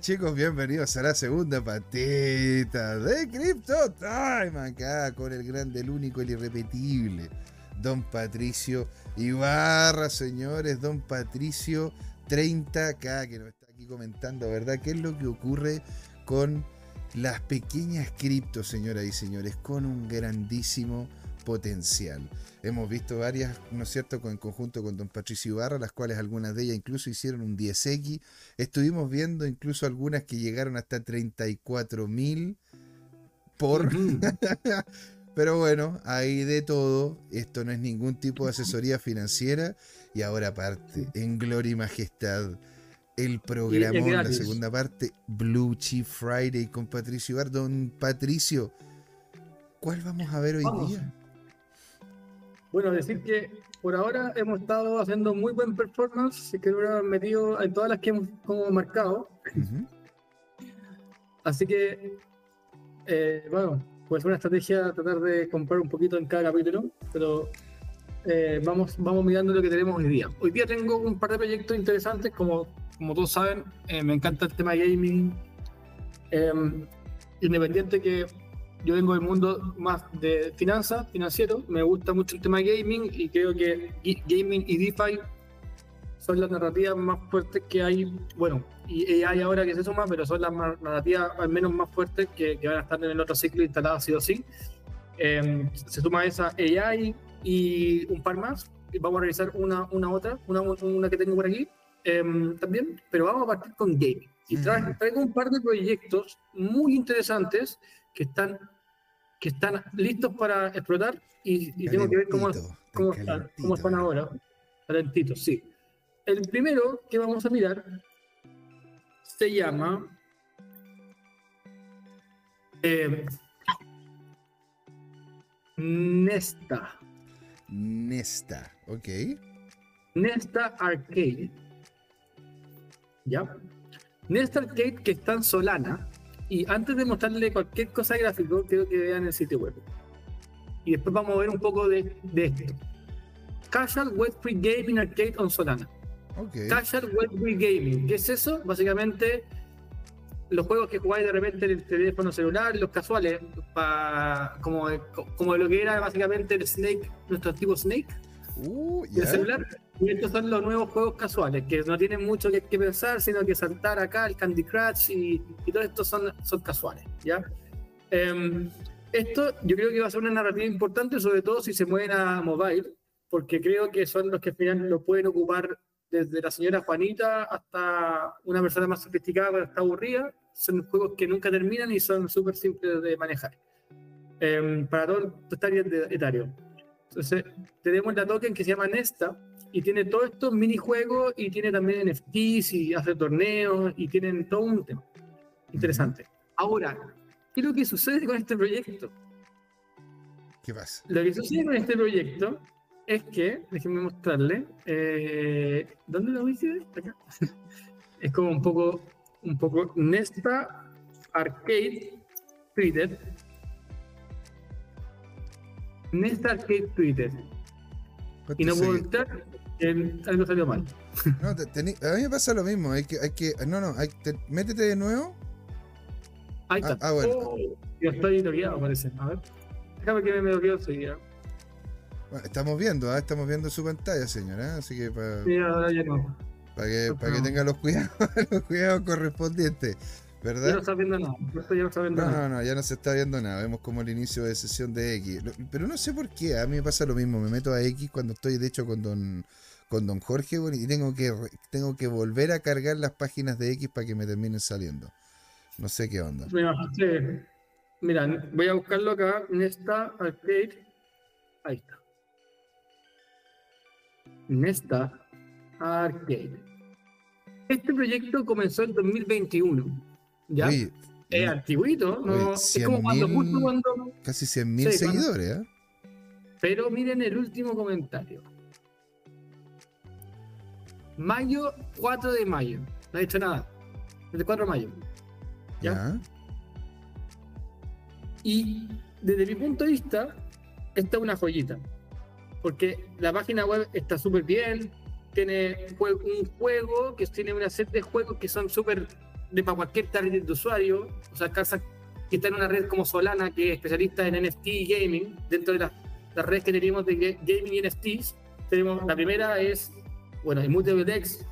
Chicos, bienvenidos. A la segunda patita de Crypto Time acá con el grande, el único, el irrepetible Don Patricio Ibarra, señores, Don Patricio 30K que nos está aquí comentando, ¿verdad? ¿Qué es lo que ocurre con las pequeñas criptos, señoras y señores, con un grandísimo potencial? Hemos visto varias, ¿no es cierto?, en conjunto con don Patricio Ibarra, las cuales algunas de ellas incluso hicieron un 10X. Estuvimos viendo incluso algunas que llegaron hasta 34 mil por... Pero bueno, hay de todo. Esto no es ningún tipo de asesoría financiera. Y ahora aparte, en gloria y majestad, el programa, la segunda parte, Blue Chief Friday con Patricio Ibarra. Don Patricio, ¿cuál vamos a ver hoy día? Bueno, decir que por ahora hemos estado haciendo muy buen performance, que lo hemos metido en todas las que hemos como marcado. Así que, eh, bueno, pues una estrategia tratar de comprar un poquito en cada capítulo, pero eh, vamos, vamos mirando lo que tenemos hoy día. Hoy día tengo un par de proyectos interesantes, como, como todos saben, eh, me encanta el tema gaming, em, independiente que yo vengo del mundo más de finanzas, financiero, me gusta mucho el tema gaming y creo que gaming y DeFi son las narrativas más fuertes que hay, bueno, y AI ahora que se suma, pero son las narrativas al menos más fuertes que, van a estar en el otro ciclo instaladas sí o sí. Em, se suma esa AI y un par más, y vamos a revisar una, una otra, una, una que tengo por aquí em, también, pero vamos a partir con gaming. Y traigo un par de proyectos muy interesantes que están que están listos para explotar y, tengo que ver cómo, cómo, están, cómo están ahora. Calentitos, sí. El primero que vamos a mirar se llama eh, Nesta. Nesta, ok. Nesta Arcade. ¿Ya? Nesta Arcade que está en Solana y antes de mostrarle cualquier cosa gráfico, quiero que vean el sitio web. Y después vamos a ver un poco de, esto. Casual Web Free Gaming Arcade on Solana. Casual Web Free Gaming. ¿Qué es eso? Básicamente los juegos que jugáis de repente en el teléfono celular, los casuales, como, como lo que era básicamente el Snake, nuestro antiguo Snake, uh, el celular. Y estos son los nuevos juegos casuales, que no tienen mucho que, pensar, sino que saltar acá, el Candy Crush y, y todo esto son, son casuales, ¿ya? Em, esto yo creo que va a ser una narrativa importante, sobre todo si se mueven a mobile, porque creo que son los que al final lo pueden ocupar desde la señora Juanita hasta una persona más sofisticada cuando está aburrida. Son juegos que nunca terminan y son súper simples de manejar. Em, para todo el etario. Entonces, tenemos la token que se llama Nesta, y tiene todos estos minijuegos y tiene también NFTs y hace torneos y tienen todo un tema interesante. Ahora, ¿qué es lo que sucede con este proyecto? ¿Qué pasa? Lo que sucede con este proyecto es que, déjenme mostrarle, eh, ¿dónde lo hice? Acá. es como un poco, un poco Nesta Arcade Twitter. Nesta Arcade Twitter. Y no puedo entrar algo salió mal. No, a mí me pasa lo mismo. Hay que, hay que, no, no, métete de nuevo. Ahí está. Ah, ah bueno. Oh, yo estoy bloqueado, parece. A ver. Déjame que me bloqueo enseguida. Bueno, estamos viendo, ¿ah? estamos viendo su pantalla, señora. Así que para. Sí, ahora ya no. Para que, para que tenga los cuidados, los cuidados correspondientes. ¿Verdad? Ya no está viendo nada. ya no, viendo no, nada. no, no, ya no se está viendo nada. Vemos como el inicio de sesión de X. Pero no sé por qué. A mí me pasa lo mismo. Me meto a X cuando estoy, de hecho, con don con don Jorge y tengo que, tengo que volver a cargar las páginas de X para que me terminen saliendo. No sé qué onda. Mira, voy a buscarlo acá en esta arcade. Ahí está. En esta arcade. Este proyecto comenzó en 2021. ¿Ya? es antiguito, ¿no? es como cuando, justo cuando. Casi 100.000 seguidores, ¿eh? Pero miren el último comentario. Mayo, 4 de mayo. No ha dicho nada. Desde 4 de mayo. ¿Ya? Y desde mi punto de vista, esta es una joyita. Porque la página web está súper bien. tiene un juego que tiene una serie de juegos que son súper de para cualquier target de usuario. O sea, casa que está en una red como Solana, que es especialista en NFT y gaming, dentro de las, las redes que tenemos de gaming y NFTs. Tenemos, la primera es, bueno, el MutableX,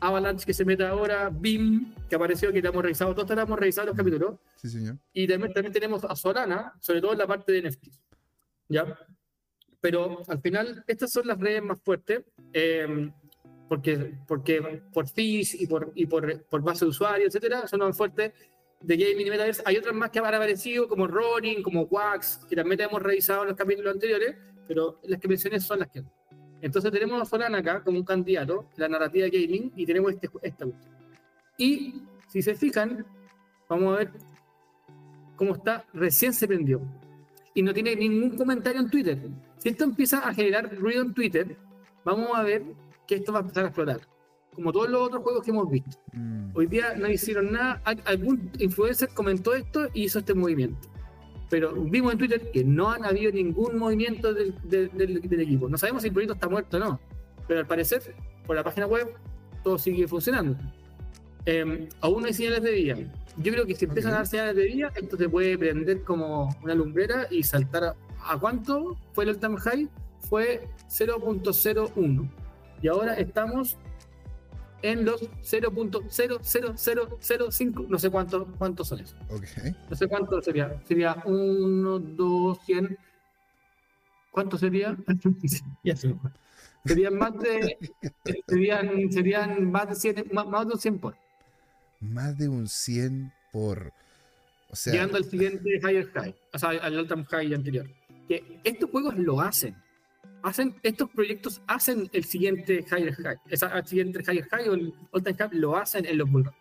Avalanche que se mete ahora, BIM, que apareció, que le hemos revisado, todos hemos revisado los capítulos. Sí, señor. Y también, también tenemos a Solana, sobre todo en la parte de NFTs. ¿Ya? Pero al final, estas son las redes más fuertes. Eh, porque, porque por fees y por, y por, por base de usuarios, etcétera, son más fuertes de gaming y metaverse. Hay otras más que han aparecido, como Ronin, como Wax, que también hemos revisado en los capítulos anteriores, pero las que mencioné son las que. Entonces tenemos a Solana acá como un candidato, la narrativa gaming, y tenemos este, esta cuestión. Y si se fijan, vamos a ver cómo está, recién se prendió. Y no tiene ningún comentario en Twitter. Si esto empieza a generar ruido en Twitter, vamos a ver que esto va a empezar a explotar. Como todos los otros juegos que hemos visto. Mm. Hoy día no hicieron nada. Algún influencer comentó esto y hizo este movimiento. Pero vimos en Twitter que no han habido ningún movimiento del, del, del, equipo. No sabemos si el proyecto está muerto o no. Pero al parecer, por la página web, todo sigue funcionando. Eh, aún no hay señales de día. Yo creo que si empiezan a dar señales de día, esto se puede prender como una lumbrera y saltar a, ¿a cuánto fue el all high? Fue 0.01 y ahora estamos en los 0.00005, no sé cuántos cuántos son esos. Okay. No sé cuánto sería. Sería 1, 2, 100. ¿Cuánto sería? Serían más de. serían, serían más de 100, más, más de un 100 por. Más de un 100 por. O sea, Llegando al siguiente higher high, o sea, al all high anterior. Que estos juegos lo hacen hacen, estos proyectos hacen el siguiente higher high, el siguiente higher high o el all time high lo hacen en los bullruns.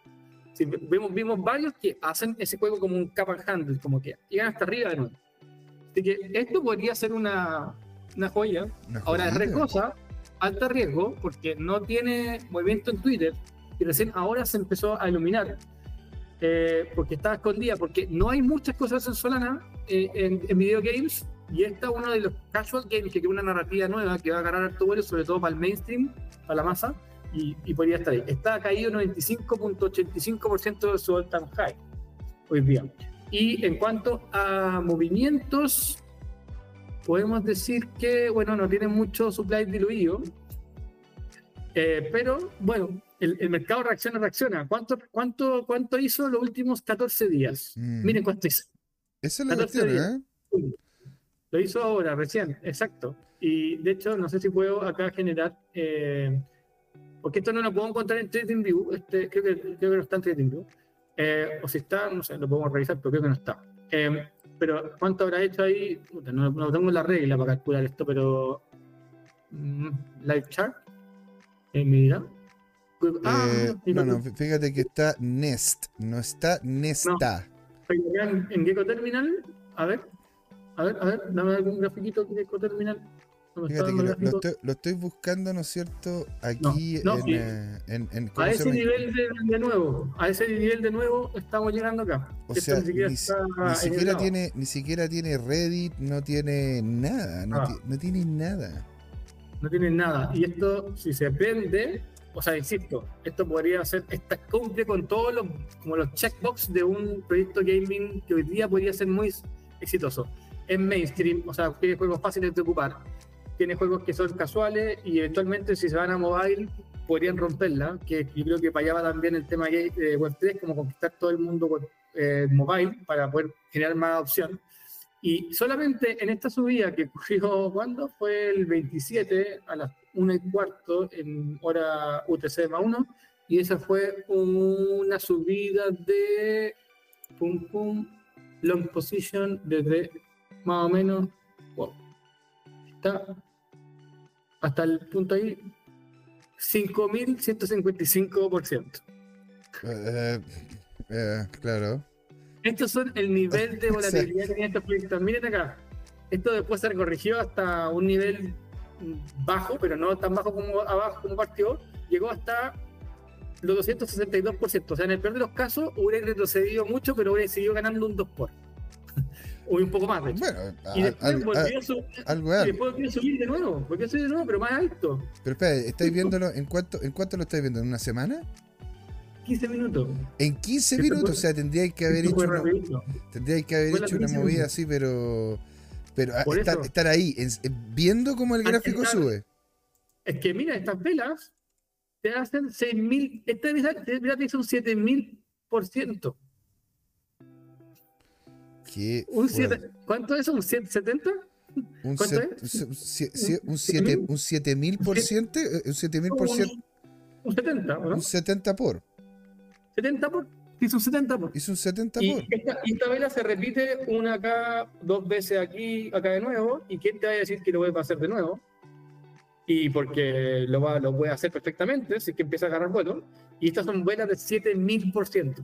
Sí, vimos, vimos varios que hacen ese juego como un cap and handle, como que llegan hasta arriba de nuevo. Así que esto podría ser una, una joya. una Ahora es cosa, alto riesgo, porque no tiene movimiento en Twitter y recién ahora se empezó a iluminar. eh, porque estaba escondida, porque no hay muchas cosas en Solana eh, en, en video games y esta es uno de los casual games que tiene una narrativa nueva que va a ganar harto vuelo, sobre todo para el mainstream, para la masa, y, y podría estar ahí. Está caído 95.85% de su all time high hoy día. Y en cuanto a movimientos, podemos decir que, bueno, no tiene mucho supply diluido, eh, pero bueno, el, el, mercado reacciona, reacciona. ¿Cuánto, cuánto, ¿Cuánto hizo los últimos 14 días? Mm. Miren cuánto hizo. Esa es la 14 cuestión. ¿eh? Lo hizo ahora, recién, exacto. Y de hecho, no sé si puedo acá generar, eh, porque esto no lo puedo encontrar en TradingView, este, creo, que, creo que no está en TradingView, eh, o si está, no sé, lo podemos revisar, pero creo que no está. Eh, pero ¿cuánto habrá hecho ahí? Puta, No, no tengo la regla para calcular esto, pero mm, live chart, mira. Ah, Eh, mira, no, no, fí- fíjate que está Nest, no está Nesta. En, en Gecko Terminal, a ver, a ver, a ver, dame algún grafiquito de Gecko Terminal. No me está Fíjate que lo, estoy, lo estoy buscando, ¿no es cierto? Aquí no, en, y- eh, en, en- ¿cómo A se ese nivel de, de nuevo, a ese nivel de nuevo estamos llegando acá. O Esto sea, ni siquiera ni, ni tiene, ni siquiera tiene Reddit, no tiene nada, no, Ah. ti- no tiene nada. no tiene nada. Y esto, si se prende, o sea, insisto, esto podría ser, esta cumple con todos los, como los checkbox de un proyecto gaming que hoy día podría ser muy exitoso. Es mainstream, o sea, tiene juegos fáciles de ocupar, tiene juegos que son casuales y eventualmente si se van a mobile podrían romperla, que yo creo que para allá va también el tema de Web3, como conquistar todo el mundo eh, mobile para poder generar más opción. Y solamente en esta subida que ocurrió, ¿cuándo? Fue el 27 a las 1 y cuarto en hora UTC más 1. Y esa fue una subida de pum pum long position desde más o menos wow, está hasta el punto ahí 5155%. Eh, eh, claro. Estos son el nivel de Sí. volatilidad que tienen estos proyectos. Miren acá. Esto después se corrigió hasta un nivel bajo, pero no tan bajo como abajo como partió. Llegó hasta los 262%. O sea, en el peor de los casos hubiera retrocedido mucho, pero hubiera seguido ganando un 2 por. O un poco más, de hecho. Bueno, y después al- volvió a su- algo y después volvió a subir de nuevo. Volvió a subir de nuevo, pero más alto. Pero espera, ¿estáis viéndolo en cuánto, en cuánto lo estáis viendo? ¿En una semana? 15 minutos. En 15 Esto minutos, o sea, tendríais que haber hecho una, tendríais que haber Fue hecho una 15 movida minutos. así, pero pero ah, estar, estar ahí, en- viendo cómo el gráfico estar- sube. Es que mira, estas velas te hacen 6.000, esta vela te hizo un 7.000%. Qué Un siete- ¿Cuánto es eso? ¿Un 770? un, ¿cuánto set- es? un se- se- un ¿Un siete- siete mil? un 7000 por ciento, eh, un 7000 por ciento, Un, un 70, ¿o ¿no? un 70 por. 70 por. Hizo un 70 por. Hizo un 70 Y por. esta, y esta vela se repite una acá, dos veces aquí, acá de nuevo. ¿Y quién te va a decir que lo vuelva a hacer de nuevo? Y porque lo, va, lo puede hacer perfectamente, si es que empieza a agarrar vuelo. Y estas son velas de 7000%.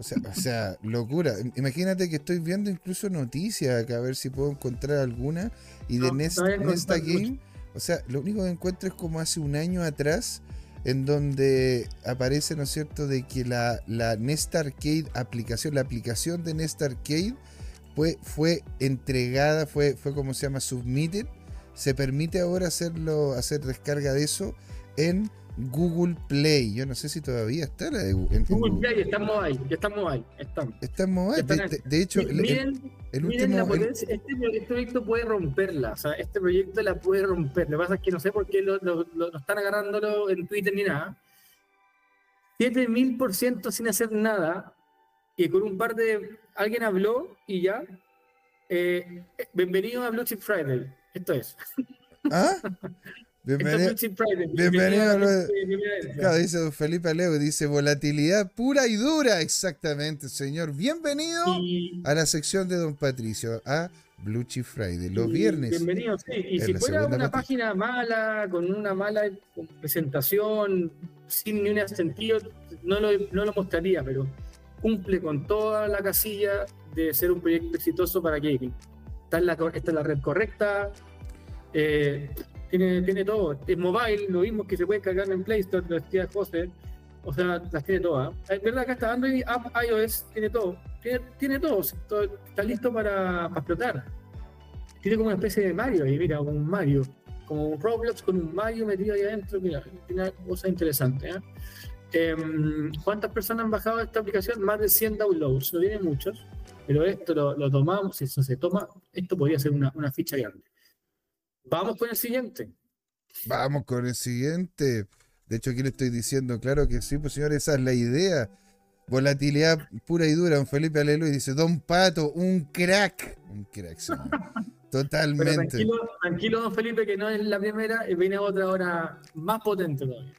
O sea, o sea, locura. Imagínate que estoy viendo incluso noticias acá a ver si puedo encontrar alguna. Y de No, Nest, Nesta Game, o sea, lo único que encuentro es como hace un año atrás, en donde aparece, ¿no es cierto?, de que la, la Nest Arcade aplicación, la aplicación de Nest Arcade fue, fue entregada, fue, fue como se llama, submitted. Se permite ahora hacerlo, hacer descarga de eso en Google Play. Yo no sé si todavía está la de Gu- en- Google Google. Play, estamos ahí, estamos ahí, estamos. Está en mobile. Están De, ahí. de- de hecho, el, el- miren, el la último. el- potencia, este, este proyecto puede romperla, o sea, este proyecto la puede romper. Lo que pasa es que no sé por qué lo, lo- lo- lo están agarrándolo en Twitter ni nada. 7000% sin hacer nada, y con un par de. Alguien habló y ya. Eh, bienvenido a Blue Chip Friday. Esto es. ¿Ah? Bienvenido. Bienvenido bienvenido Claro, dice don Felipe Aleo, dice volatilidad pura y dura. Exactamente, señor. Bienvenido a la sección de don Patricio, a Blue Chip Friday, los y viernes. Bienvenido, sí. Y si fuera una página mala, con una mala presentación, sin ni un sentido, no lo, no lo mostraría, pero cumple con toda la casilla de ser un proyecto exitoso para gaming. Está en la, está en la red correcta, eh, tiene, tiene todo. Es mobile, lo mismo que se puede cargar en Play Store, lo decía José. O sea, las tiene todas. Es verdad que hasta Android, App, iOS, tiene todo. Tiene, tiene todo, Está listo para, explotar. Tiene como una especie de Mario ahí, mira, como un Mario. Como un Roblox con un Mario metido ahí adentro. Mira, tiene cosas interesantes. ¿eh? Em, ¿Cuántas personas han bajado esta aplicación? Más de 100 downloads. No tiene muchos. Pero esto lo, tomamos, eso se toma, esto podría ser una, una ficha grande. Vamos con el siguiente. Vamos con el siguiente. De hecho, aquí le estoy diciendo, claro que sí, pues señor, esa es la idea. Volatilidad pura y dura. Don Felipe Alelo y dice, Don Pato, un crack. Un crack, señor. Pero Totalmente. tranquilo, tranquilo, don Felipe, que no es la primera, viene otra hora más potente todavía.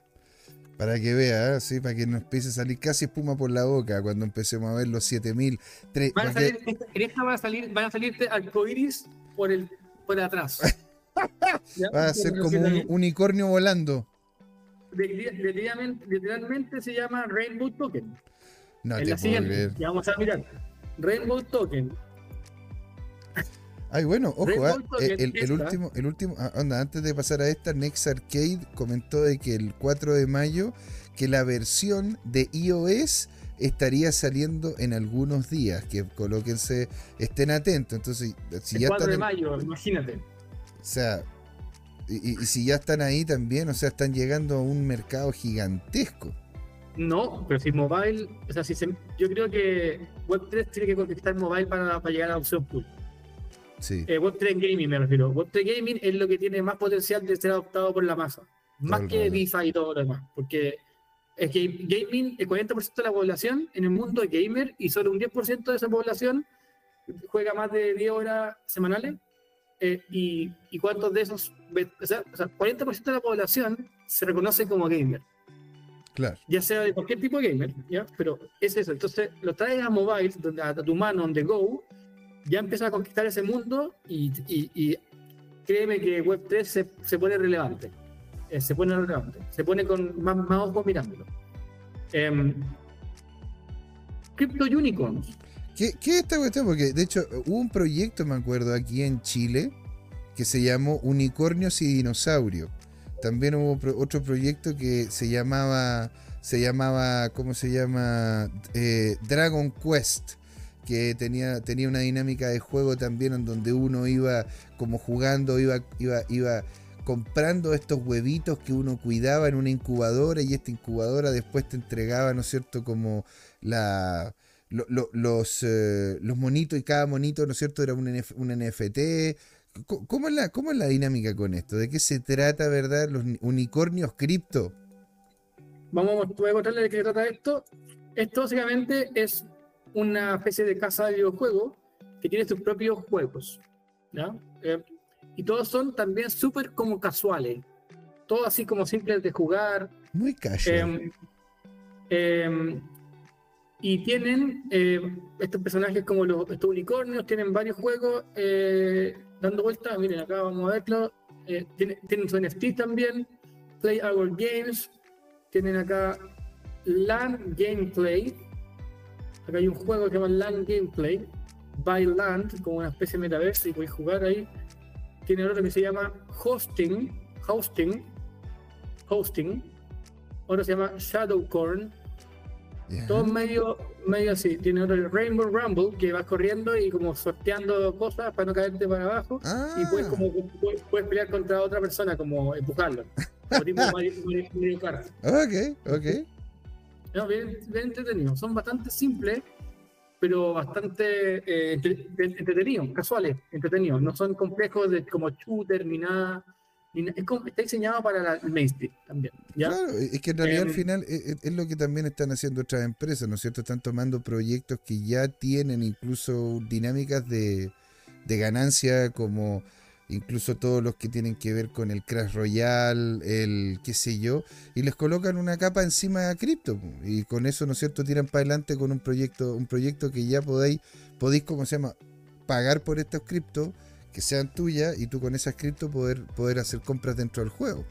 Para que vea, ¿eh? sí, para que nos empiece a salir casi espuma por la boca cuando empecemos a ver los 7000. Tre- Van a salir, en esta a salir, van a salirte arcoiris por el por atrás. Va a ser como un unicornio volando. Literalmente, literalmente se llama Rainbow Token. No en te la puedo siguiente, creer. vamos a mirar. Rainbow Token. Ay, bueno, ojo, ah, el, último, el último, ah, onda, antes de pasar a esta, Next Arcade comentó de que el 4 de mayo que la versión de iOS estaría saliendo en algunos días, que colóquense, estén atentos. Entonces, si El ya 4 están, de en- mayo, imagínate. o sea, y, y- si ya están ahí también, o sea, están llegando a un mercado gigantesco. No, pero si mobile, o sea, si se- yo creo que Web3 tiene que conquistar mobile para, para llegar a la opción pool. Sí, Eh, Web3 Gaming me refiero. Web3 Gaming es lo que tiene más potencial de ser adoptado por la masa. Más que. DeFi y todo lo demás. Porque es que gaming, el 40% de la población en el mundo es gamer y solo un 10% de esa población juega más de 10 horas semanales. Eh, y, ¿Y cuántos de esos? O sea, o sea, 40% de la población se reconoce como gamer claro. ya sea de cualquier tipo de gamer, ¿ya? Pero es eso. Entonces lo traes a mobile, donde, a tu mano, on the go, ya empiezas a conquistar ese mundo y, y- y créeme que Web3 se, se pone relevante. Eh, se pone relevante. Se pone con más, más ojos mirándolo. Em, Crypto Unicorns. ¿Qué, ¿Qué es esta cuestión? Porque de hecho hubo un proyecto, me acuerdo, aquí en Chile que se llamó Unicornios y Dinosaurios. También hubo otro proyecto que se llamaba, se llamaba, ¿cómo se llama? Eh, Dragon Quest, que que tenía, tenía una dinámica de juego también en donde uno iba como jugando, iba, iba, iba comprando estos huevitos que uno cuidaba en una incubadora y esta incubadora después te entregaba, ¿no es cierto?, como la, los, eh, los monitos y cada monito, ¿no es cierto?, era un, un NFT. ¿Cómo es, la, ¿Cómo es la dinámica con esto? ¿De qué se trata, verdad, los unicornios cripto? Vamos, voy a contarle de qué se trata esto. Esto básicamente es una especie de casa de videojuegos que tiene sus propios juegos. ¿ya? Eh, y todos son también súper como casuales. Todos así como simples de jugar. Muy casual. Eh, eh, y tienen estos personajes como los, estos unicornios, tienen varios juegos dando vueltas. Miren, acá vamos a verlo. tienen, tienen su NFT también. Play Our Games. Tienen acá Land Gameplay. Acá hay un juego que se llama Land Gameplay. By Land, como una especie de metaverso y podéis jugar ahí. Tiene otro que se llama Hosting. Hosting. Hosting. Otro se llama Shadowcorn. Todo medio, medio así. Tiene otro Rainbow Rumble que vas corriendo y como sorteando cosas para no caerte para abajo. Y puedes, ah. como, puedes, pelear contra otra persona, como empujarlo. Como tipo Mario, Kart. Ok, ok. No, bien, entretenido. Son bastante simples, pero bastante eh, entretenidos, casuales, entretenidos. No son complejos de como shooter ni nada. Está diseñado para el mainstream también. Claro, es que en realidad al em, final es, lo que también están haciendo otras empresas, ¿no es cierto? Están tomando proyectos que ya tienen incluso dinámicas de, de ganancia como incluso todos los que tienen que ver con el Crash Royale, el qué sé yo, y les colocan una capa encima de cripto. Y con eso, ¿no es cierto?, tiran para adelante con un proyecto, un proyecto que ya podéis, podéis, ¿cómo se llama?, pagar por estos criptos que sean tuyas y tú con esas cripto poder, poder hacer compras dentro del juego.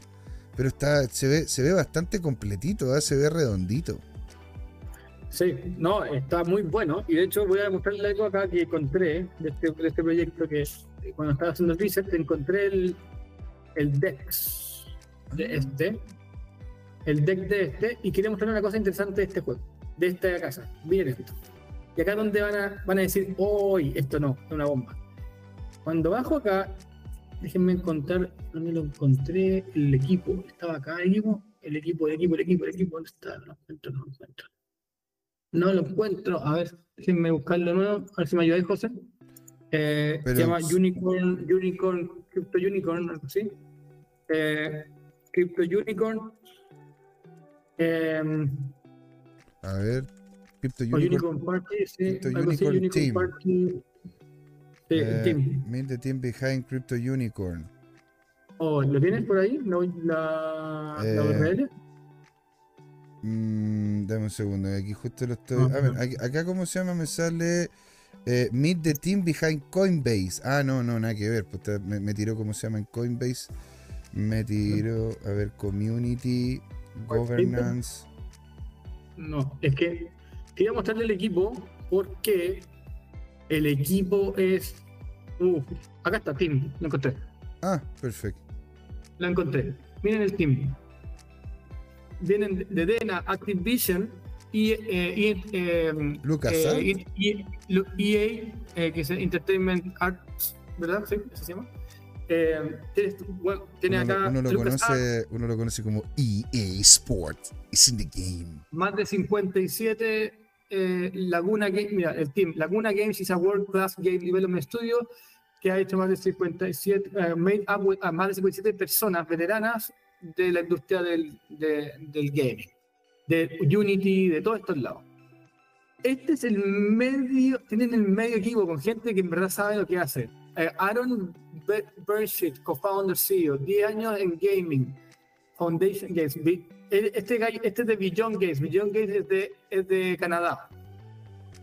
Pero está, se ve, se ve bastante completito, ¿eh? se ve redondito. Sí, no, está muy bueno. Y de hecho voy a mostrarle algo acá que encontré de este, de este proyecto que cuando estaba haciendo el reset, encontré el, el DEX de este, el deck de este, y quería mostrar una cosa interesante de este juego, de esta casa. Miren esto. Y acá donde van a, van a decir, hoy esto no, es una bomba. Cuando bajo acá, déjenme encontrar dónde lo encontré, el equipo. Estaba acá el equipo, el equipo, el equipo, el equipo, el equipo, ¿dónde está? No lo encuentro, no lo encuentro. No lo encuentro. A ver, déjenme buscarlo de nuevo, a ver si me ayudáis, José. Eh, se llama Unicorn, Unicorn, Crypto Unicorn, algo así. Eh, Crypto Unicorn. Eh, a ver, Crypto Unicorn, Unicorn Party, sí, Crypto algo Unicorn, así, Unicorn Team. Party. Team. Mean the team behind Crypto Unicorn. Oh, ¿lo tienes por ahí? ¿La, la, eh, la URL? Mm, dame un segundo, aquí justo lo estoy. a ver, aquí, acá, ¿cómo se llama? Me sale eh, meet the team behind Coinbase. Ah, no, no, nada que ver. Pues me, tiró cómo se llama en Coinbase. Me tiró, a ver, community, governance. No, es que quería mostrarle el equipo porque el equipo es. Uh, acá está, Team, lo encontré. Ah, perfecto. Lo encontré. Miren el team. Vienen de Dena, Activision, y, eh, eh, Lucas eh, EA, eh, que es Entertainment Arts, ¿verdad? Sí, eso se llama. Eh, bueno, tiene uno, acá. Uno lo, conoce, uno lo conoce como EA Sports. It's in the game. Más de 57 eh, Laguna Games. Mira, el team. Laguna Games is a world class game development studio que ha hecho más de 57, uh, made up with, uh, más de 57 personas veteranas de la industria del, de, del gaming de Unity, de todos estos lados. Este es el medio, tienen el medio equipo con gente que en verdad sabe lo que hace. Eh, Aaron Bershit, co-founder CEO, 10 años en gaming, Foundation Games. Este, este es de Beyond Games, Beyond Games es de, es de Canadá.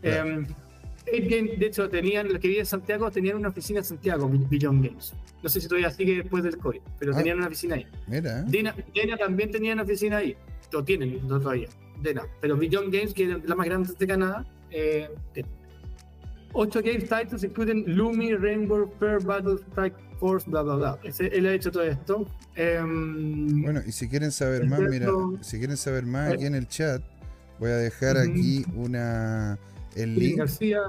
Um, de hecho, tenían, los que viven en Santiago, tenían una oficina en Santiago, Beyond Games. No sé si todavía sigue después del COVID, pero ah. tenían una oficina ahí. Mira. Dina, también tenía una oficina ahí lo tienen no todavía, de nada. Pero Beyond Games, que es la más grande de Canadá, eh, Ocho games titles incluyen Lumi, Rainbow, Fair, Battle, Strike Force, bla, bla, bla. él ha hecho todo esto. Em, bueno, y si quieren saber más, mira, si quieren saber más aquí en el chat, voy a dejar aquí una el link,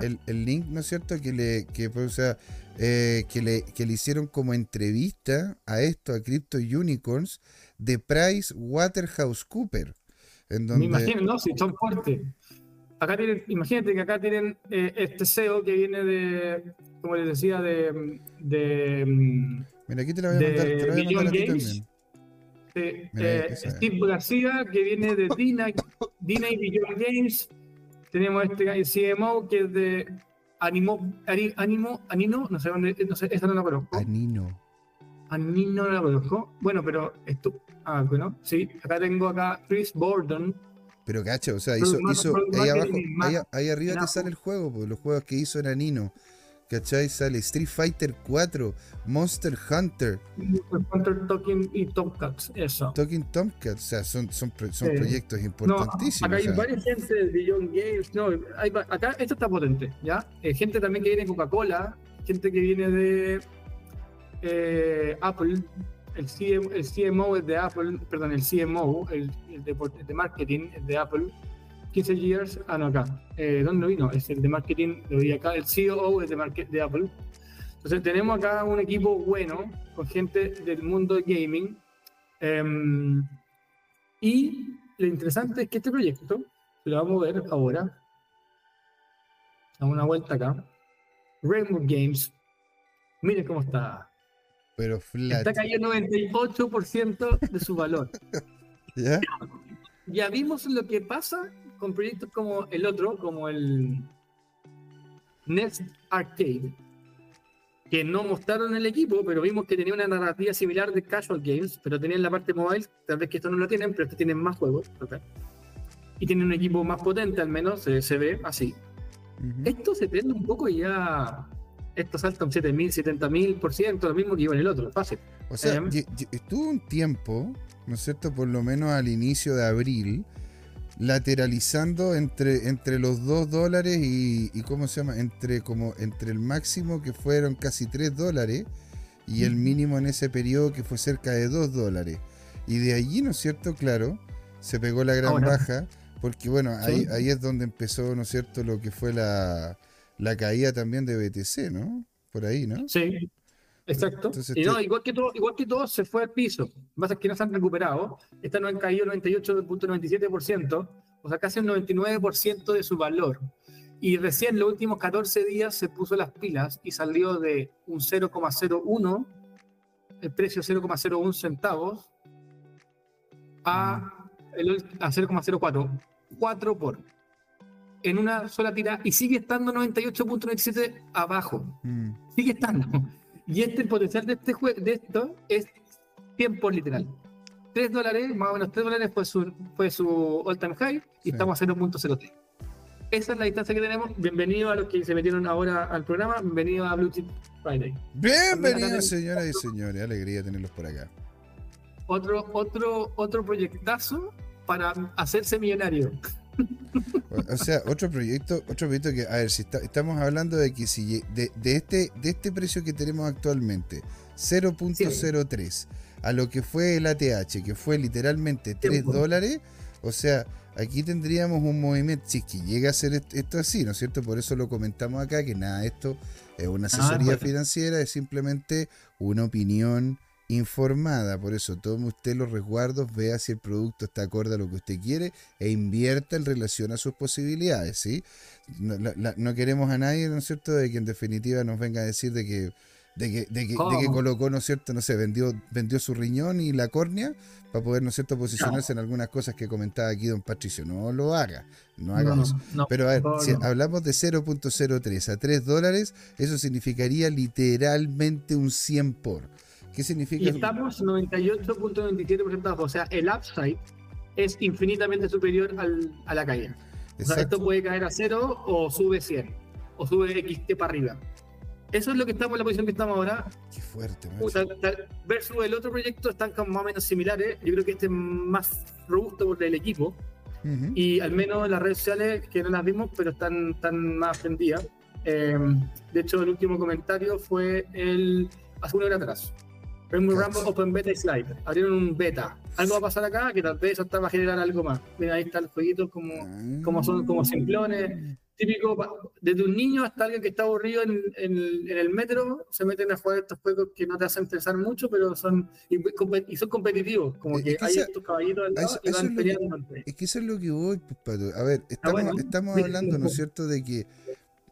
el, el link, ¿no es cierto? Que le, que, pues, o sea, eh, que, le, que le hicieron como entrevista a esto, a Crypto Unicorns, de Price Waterhouse Cooper. En Me donde, imagino, no, si son fuertes. Acá tienen, imagínate que acá tienen eh, este SEO que viene de, como les decía, de, de, mira, aquí te la voy a mandar, te voy a de mandar a ti Beyond Games. también. de, Mira, eh, esa. Steve García, que viene de Dina, Dina y Beyond Games. Tenemos este CMO que es de Animo, Ani- Animo, Anino, no sé dónde, no sé, esta no la conozco. Anino. Anino no la conozco. Bueno, pero esto, ah, bueno, sí, acá tengo acá Chris Borden, Pero cacha, o sea, hizo, ahí abajo, ahí, ahí arriba te sale el juego, pues, los juegos que hizo en Anino. ¿Cachai? Sale Street Fighter 4, Monster Hunter, Hunter Talking y Tomcats, eso. Talking Tomcat, o sea, son, son, pro- son Sí. proyectos No, importantísimos. acá hay o sea, varias gente de Beyond Games. No, hay acá esto está potente, ¿ya? Eh, gente también que viene de Coca-Cola, gente que viene de eh, Apple, el, CM el CMO es de Apple, perdón, el CMO, el, el de, el de marketing es de Apple. 15 years, ah, no, acá. Eh, ¿Dónde vino? Es el de marketing, lo vi acá. El COO es de, market, de Apple. Entonces, tenemos acá un equipo bueno, con gente del mundo de gaming. Em, y lo interesante es que este proyecto, lo vamos a ver ahora, a una vuelta acá, Rainbow Games, miren cómo está. Pero flat. Está cayendo 98% de su valor. ¿Ya? Ya vimos lo que pasa con proyectos como el otro, como el Next Arcade, que no mostraron el equipo, pero vimos que tenía una narrativa similar de Casual Games, pero tenían la parte mobile, tal vez que esto no lo tienen, pero estos tienen más juegos. ¿ok? Y tienen un equipo más potente, al menos se, se ve así. Esto se prende un poco y ya. Esto salta un 7000, 70000 por ciento, lo mismo que iba en el otro, fácil. O sea, ye- estuvo un tiempo, ¿no es cierto? Por lo menos al inicio de abril, lateralizando entre, entre los 2 dólares y, y ¿cómo se llama? Entre, como, entre el máximo que fueron casi 3 dólares y el mínimo en ese periodo que fue cerca de 2 dólares. Y de allí, ¿no es cierto? Claro, se pegó la gran Ahora. baja, porque bueno, ahí, Sí. ahí es donde empezó, ¿no es cierto? Lo que fue la, la caída también de BTC, ¿no? Por ahí, ¿no? Sí, exacto. Entonces y no, te- igual que todo, igual que todo se fue al piso. Lo que pasa es que no se han recuperado. Esta no han caído 98.97%, o sea, casi un 99% de su valor. Y recién los últimos 14 días se puso las pilas y salió de un 0,01, el precio 0,01 centavos, a, el ul- a 0,04, 4 por. En una sola tira y sigue estando 98.97 abajo Mm. sigue estando. Y este el potencial de este jue- de esto es tiempo literal. 3 dólares, más o menos 3 dólares fue su, fue su all time high y Sí. estamos a 0.03. Esa es la distancia que tenemos. Bienvenido a los que se metieron ahora al programa. Bienvenido a Blue Chip Friday. Bienvenidos, señoras y señores. Alegría tenerlos por acá. Otro, otro, otro proyectazo para hacerse millonario. O, sea, otro proyecto, otro proyecto que, a ver, si está- estamos hablando de que si de, de este, de este precio que tenemos actualmente, 0.03, a lo que fue el ATH, que fue literalmente 3 Tiempo. dólares, o sea, aquí tendríamos un movimiento, si es que llega a ser est- esto así, ¿no es cierto? Por eso lo comentamos acá, que nada, esto es una asesoría bueno. financiera, es simplemente una opinión informada. Por eso tome usted los resguardos, vea si el producto está acorde a lo que usted quiere e invierta en relación a sus posibilidades, ¿sí? No, la- la- no queremos a nadie, ¿no es cierto?, de que en definitiva nos venga a decir de que de que, de que, de que ¿Cómo? colocó, ¿no es cierto?, no sé, vendió, vendió su riñón y la córnea para poder, ¿no es cierto?, posicionarse en algunas cosas que comentaba aquí don Patricio. No lo haga, no haga No, eso. no, Pero a ver, si hablamos de 0.03 a 3 dólares, eso significaría literalmente un 100 por. ¿Qué significa? Y estamos 98.97% abajo. O sea, el upside es infinitamente superior al- a la caída. O sea, esto puede caer a cero o sube 100. O sube XT para arriba. Eso es lo que estamos en la posición que estamos ahora. Qué fuerte. Puta, ta- versus el otro proyecto están como más o menos similares. Yo creo que este es más robusto por el equipo. Ujú. Y al menos en las redes sociales, que no las vimos, pero están, están más prendidas. Eh, de hecho, el último comentario fue el hace una hora atrás. Rainbow. Rumble Open Beta y Slide. Abrieron un beta. Algo va a pasar acá que tal vez eso está- va a generar algo más. Mira, ahí están los jueguitos como, como son como simplones. típico, desde un niño hasta alguien que está aburrido en, el metro, se meten a jugar estos juegos que no te hacen pensar mucho, pero son y, son competitivos, como que, hay estos caballitos al lado y van peleando. Es que eso es lo que voy, pues, Pato. A ver, estamos, estamos hablando, ¿no es cierto?, de que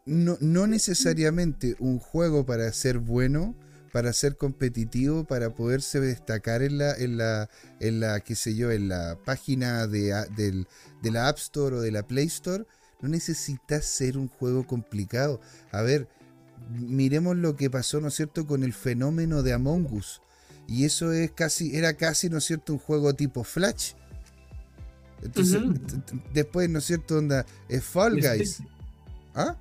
no, no necesariamente un juego para ser bueno para ser competitivo, para poderse destacar en la, en la, en la qué sé yo, en la página de, de la App Store o de la Play Store, no necesitas ser un juego complicado. A ver, miremos lo que pasó, ¿no es cierto?, con el fenómeno de Among Us. Y eso es casi, era casi, ¿no es cierto?, un juego tipo Flash. Entonces, después, ¿no es cierto?, onda, es Fall Guys. ¿Ah?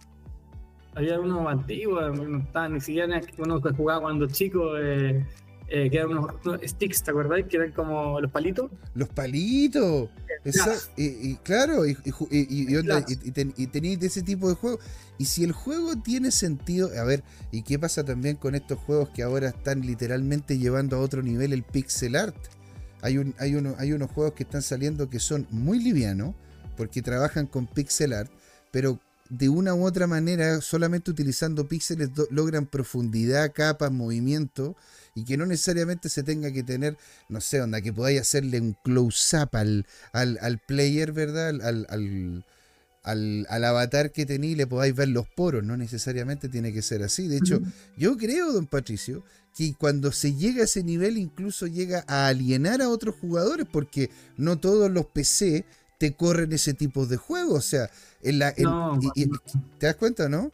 Había uno antiguo, no estaba ni siquiera uno que jugaba cuando chico, eh, eh, que eran unos, sticks, ¿te acordás? Que eran como los palitos. Los palitos. Y, claro, y, y, tenéis ese tipo de juego. Y si el juego tiene sentido, a ver, ¿y qué pasa también con estos juegos que ahora están literalmente llevando a otro nivel el pixel art? Hay, un, hay, uno, hay unos juegos que están saliendo que son muy livianos, porque trabajan con pixel art, pero de una u otra manera, solamente utilizando píxeles, logran profundidad, capas, movimiento, y que no necesariamente se tenga que tener, no sé, onda, que podáis hacerle un close-up al, al, player, ¿verdad? Al, al, al, avatar que tenéis le podáis ver los poros, no necesariamente tiene que ser así. De hecho, yo creo, don Patricio, que cuando se llega a ese nivel incluso llega a alienar a otros jugadores, porque no todos los PC te corren ese tipo de juegos. O sea, en la, ¿te das cuenta, no?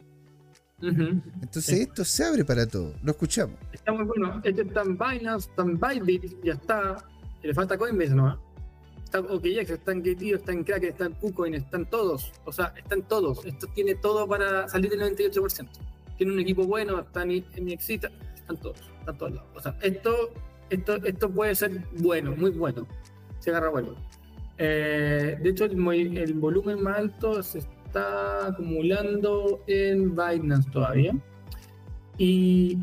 Entonces esto se abre para todo. Lo escuchamos. Está muy bueno. Este está en Binance, está en Bybit, ya está. Le falta Coinbase, ¿no? Está OKX, está en Getio, está en Kraken, está en KuCoin, están todos. O sea, están todos. Esto tiene todo para salir del 98%. Tiene un equipo bueno, está en, en Exita, están todos, están todos lados. O sea, esto, esto, esto puede ser bueno, muy bueno. Se agarra bueno. Eh, de hecho, el, volumen más alto se está acumulando en Binance todavía. Y,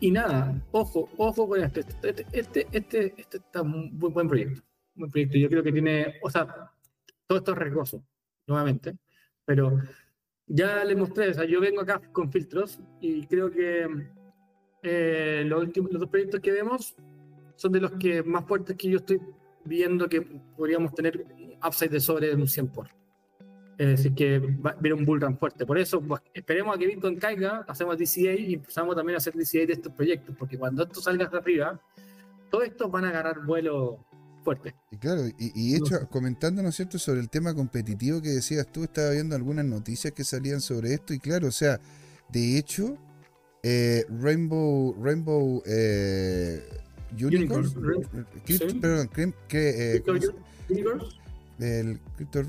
nada, ojo, ojo con este. Este, este, este, este está un buen, buen proyecto. Buen proyecto. Yo creo que tiene, o sea, todo esto es riesgoso, nuevamente, pero ya les mostré, o sea, yo vengo acá con filtros y creo que eh, los, últimos, los dos proyectos que vemos son de los que más fuertes que yo estoy viendo que podríamos tener upside de sobre un 100 por. Es decir, que va a haber un bull run fuerte. Por eso, pues, esperemos a que Bitcoin caiga, hacemos DCA y empezamos también a hacer DCA de estos proyectos, porque cuando esto salga hacia arriba, todos estos van a agarrar vuelo fuerte. Y claro, y, hecho, comentando, ¿no es cierto?, sobre el tema competitivo que decías tú, estaba viendo algunas noticias que salían sobre esto, y claro, o sea, de hecho, eh, Rainbow, Rainbow eh, Unicorn. Perdón, que, el,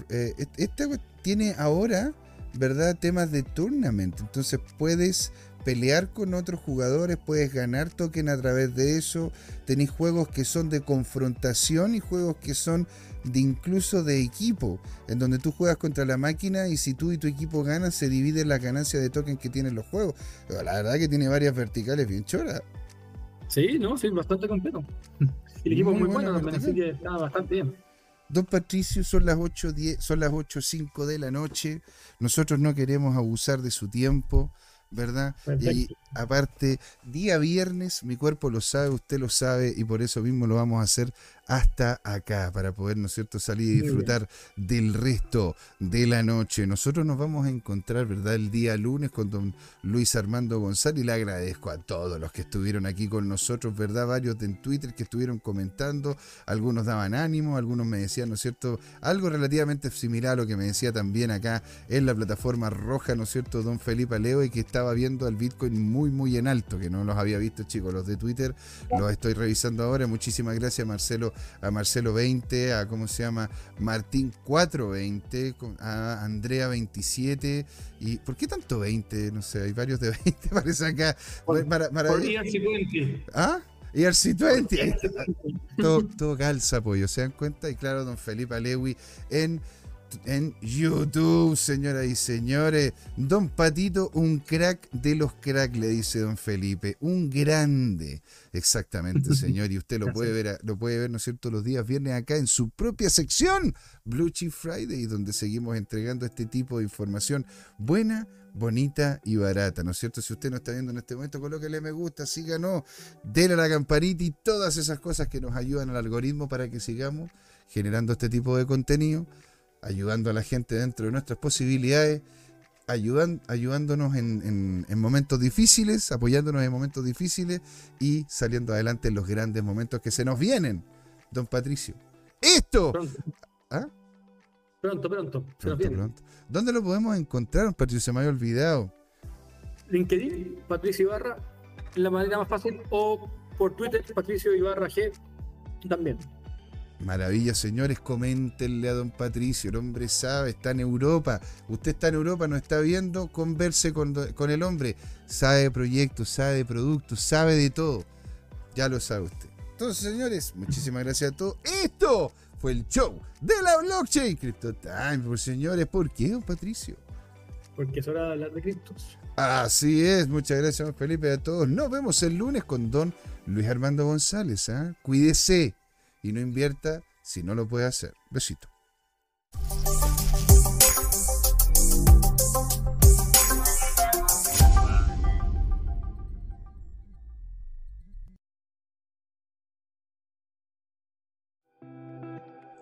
eh, este tiene ahora, ¿verdad? Temas de tournament. Entonces puedes pelear con otros jugadores, puedes ganar token a través de eso. Tenéis juegos que son de confrontación y juegos que son de incluso de equipo, en donde tú juegas contra la máquina y si tú y tu equipo ganan, se divide la ganancia de token que tienen los juegos. Pero la verdad que tiene varias verticales bien choras. Sí, no, sí, bastante completo. El equipo es muy, bueno también, así que está bastante bien. Don Patricio, son las 8.10, son las 8.05 de la noche. Nosotros no queremos abusar de su tiempo. ¿verdad? Y aparte, día viernes, mi cuerpo lo sabe, usted lo sabe, y por eso mismo lo vamos a hacer hasta acá, para poder, ¿no es cierto?, salir y disfrutar del resto de la noche. Nosotros nos vamos a encontrar, ¿verdad?, el día lunes con don Luis Armando González, y le agradezco a todos los que estuvieron aquí con nosotros, ¿verdad? Varios en Twitter que estuvieron comentando, algunos daban ánimo, algunos me decían, ¿no es cierto?, algo relativamente similar a lo que me decía también acá en la plataforma roja, ¿no es cierto?, don Felipe Aleo, y que estaba viendo al Bitcoin muy, muy en alto, que no los había visto, chicos, los de Twitter, los estoy revisando ahora. Muchísimas gracias, Marcelo a Marcelo 20, a cómo se llama Martín 420, a Andrea 27 y ¿por qué tanto 20? No sé, hay varios de 20 parece acá. Por, ERC20. ¿Ah? ERC20. todo, todo calza, pollo, ¿se dan cuenta? Y claro, don Felipe Alewi en en YouTube, señoras y señores. Don Patito, un crack de los crack, le dice don Felipe. Un grande. Exactamente, señor. Y usted lo puede ver, lo puede ver, ¿no es cierto?, los días viernes acá en su propia sección, Blue Chip Friday, donde seguimos entregando este tipo de información buena, bonita y barata, ¿no es cierto? Si usted no está viendo en este momento, colóquele me gusta, síganos, déle a la campanita y todas esas cosas que nos ayudan al algoritmo para que sigamos generando este tipo de contenido ayudando a la gente dentro de nuestras posibilidades, ayudan, ayudándonos en, momentos difíciles, apoyándonos en momentos difíciles y saliendo adelante en los grandes momentos que se nos vienen, don Patricio. Esto. Pronto, ¿Ah? pronto, pronto, se nos viene. ¿Dónde lo podemos encontrar, don Patricio? Se me había olvidado. LinkedIn, Patricio Ibarra, la manera más fácil, o por Twitter, Patricio Ibarra G, también. Maravilla, señores, coméntenle a don Patricio, el hombre sabe, está en Europa. Usted está en Europa, no está viendo, converse con, con el hombre. Sabe de proyectos, sabe de productos, sabe de todo. Ya lo sabe usted. Entonces, señores, muchísimas gracias a todos. Esto fue el show de la blockchain Crypto Time. Por señores, ¿por qué, don Patricio? Porque es hora de hablar de criptos. Así es, muchas gracias, don Felipe, a todos. Nos vemos el lunes con don Luis Armando González. ¿ah? Cuídese y no invierta si no lo puede hacer. Besito.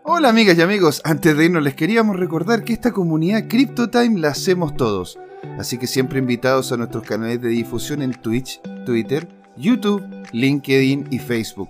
Hola amigas y amigos, antes de irnos les queríamos recordar que esta comunidad CryptoTime la hacemos todos, así que siempre invitados a nuestros canales de difusión en Twitch, Twitter, YouTube, LinkedIn y Facebook